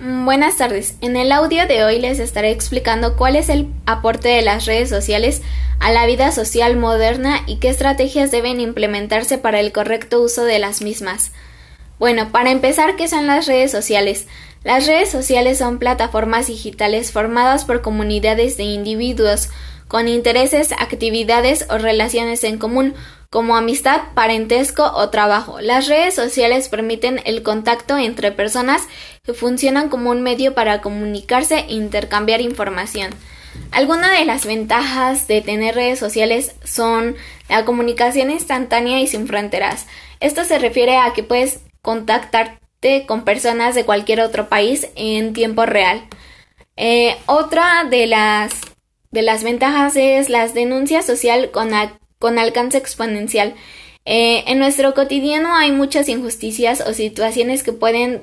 Mm, buenas tardes. En el audio de hoy les estaré explicando cuál es el aporte de las redes sociales a la vida social moderna y qué estrategias deben implementarse para el correcto uso de las mismas. Bueno, para empezar, ¿qué son las redes sociales? Las redes sociales son plataformas digitales formadas por comunidades de individuos con intereses, actividades o relaciones en común, como amistad, parentesco o trabajo. Las redes sociales permiten el contacto entre personas funcionan como un medio para comunicarse e intercambiar información. Algunas de las ventajas de tener redes sociales son la comunicación instantánea y sin fronteras. Esto se refiere a que puedes contactarte con personas de cualquier otro país en tiempo real. Eh, otra de las, de las ventajas es la denuncia social con, con alcance exponencial. Eh, en nuestro cotidiano hay muchas injusticias o situaciones que pueden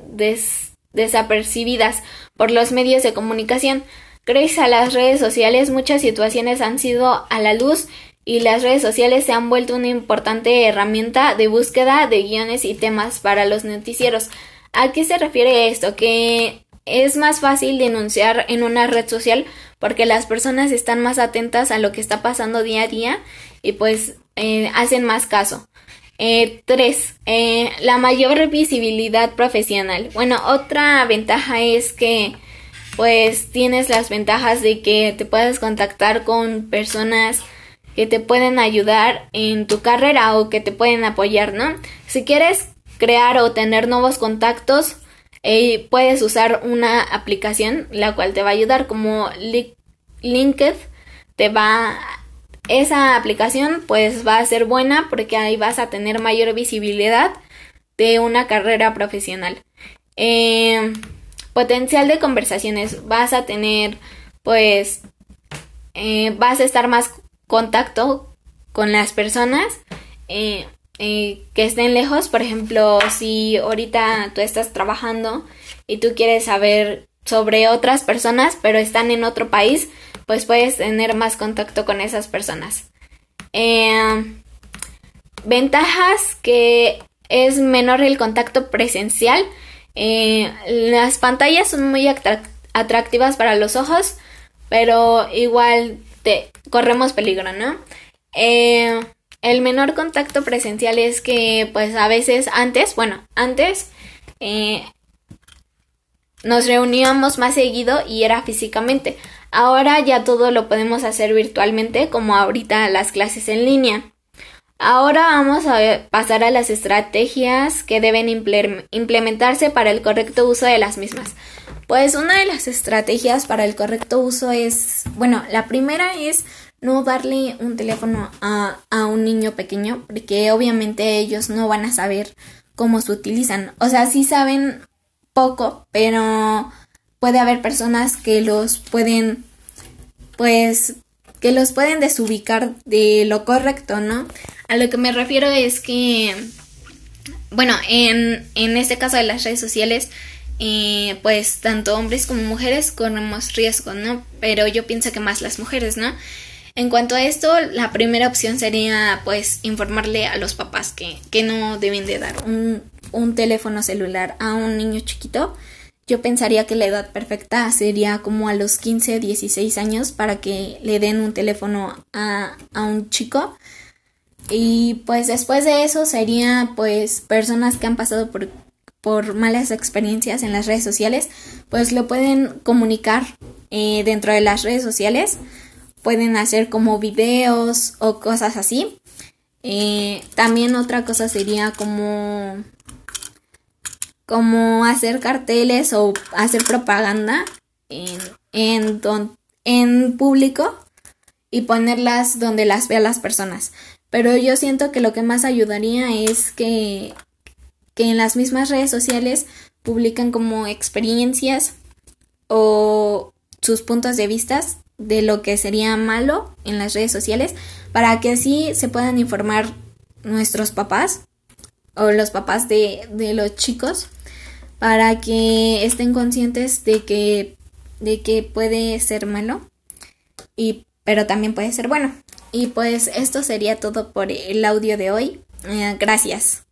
desapercibidas por los medios de comunicación. Gracias a las redes sociales muchas situaciones han sido a la luz y las redes sociales se han vuelto una importante herramienta de búsqueda de guiones y temas para los noticieros. ¿A qué se refiere esto? Que es más fácil denunciar en una red social porque las personas están más atentas a lo que está pasando día a día y pues eh, hacen más caso. Eh, tres, eh, la mayor visibilidad profesional. Bueno, otra ventaja es que pues tienes las ventajas de que te puedes contactar con personas que te pueden ayudar en tu carrera o que te pueden apoyar, ¿no? Si quieres crear o tener nuevos contactos, eh, puedes usar una aplicación la cual te va a ayudar como LinkedIn te va esa aplicación pues va a ser buena porque ahí vas a tener mayor visibilidad de una carrera profesional. Eh, potencial de conversaciones vas a tener pues eh, vas a estar más contacto con las personas eh, que estén lejos por ejemplo si ahorita tú estás trabajando y tú quieres saber sobre otras personas pero están en otro país pues puedes tener más contacto con esas personas. Eh, ventajas que es menor el contacto presencial. Eh, las pantallas son muy atractivas para los ojos, pero igual te corremos peligro, ¿no? Eh, el menor contacto presencial es que, pues a veces antes, bueno, antes nos reuníamos más seguido y era físicamente. Ahora ya todo lo podemos hacer virtualmente, como ahorita las clases en línea. Ahora vamos a pasar a las estrategias que deben implementarse para el correcto uso de las mismas. Pues una de las estrategias para el correcto uso es, bueno, la primera es no darle un teléfono a, a un niño pequeño, porque obviamente ellos no van a saber cómo se utilizan. O sea, sí saben poco, pero puede haber personas que los pueden, pues, que los pueden desubicar de lo correcto, ¿no? A lo que me refiero es que, bueno, en, en este caso de las redes sociales, eh, pues tanto hombres como mujeres corremos riesgo, ¿no? Pero yo pienso que más las mujeres, ¿no? En cuanto a esto, la primera opción sería pues informarle a los papás que, que no deben de dar un, un teléfono celular a un niño chiquito yo pensaría que la edad perfecta sería como a los 15, 16 años para que le den un teléfono a, a un chico. Y pues después de eso sería pues personas que han pasado por, por malas experiencias en las redes sociales, pues lo pueden comunicar eh, dentro de las redes sociales. Pueden hacer como videos o cosas así. Eh, también otra cosa sería como como hacer carteles o hacer propaganda en, en, en público y ponerlas donde las vean las personas. Pero yo siento que lo que más ayudaría es que, que en las mismas redes sociales publican como experiencias o sus puntos de vista de lo que sería malo en las redes sociales para que así se puedan informar nuestros papás o los papás de, de los chicos para que estén conscientes de que, de que puede ser malo, y, pero también puede ser bueno. Y pues esto sería todo por el audio de hoy. Eh, gracias.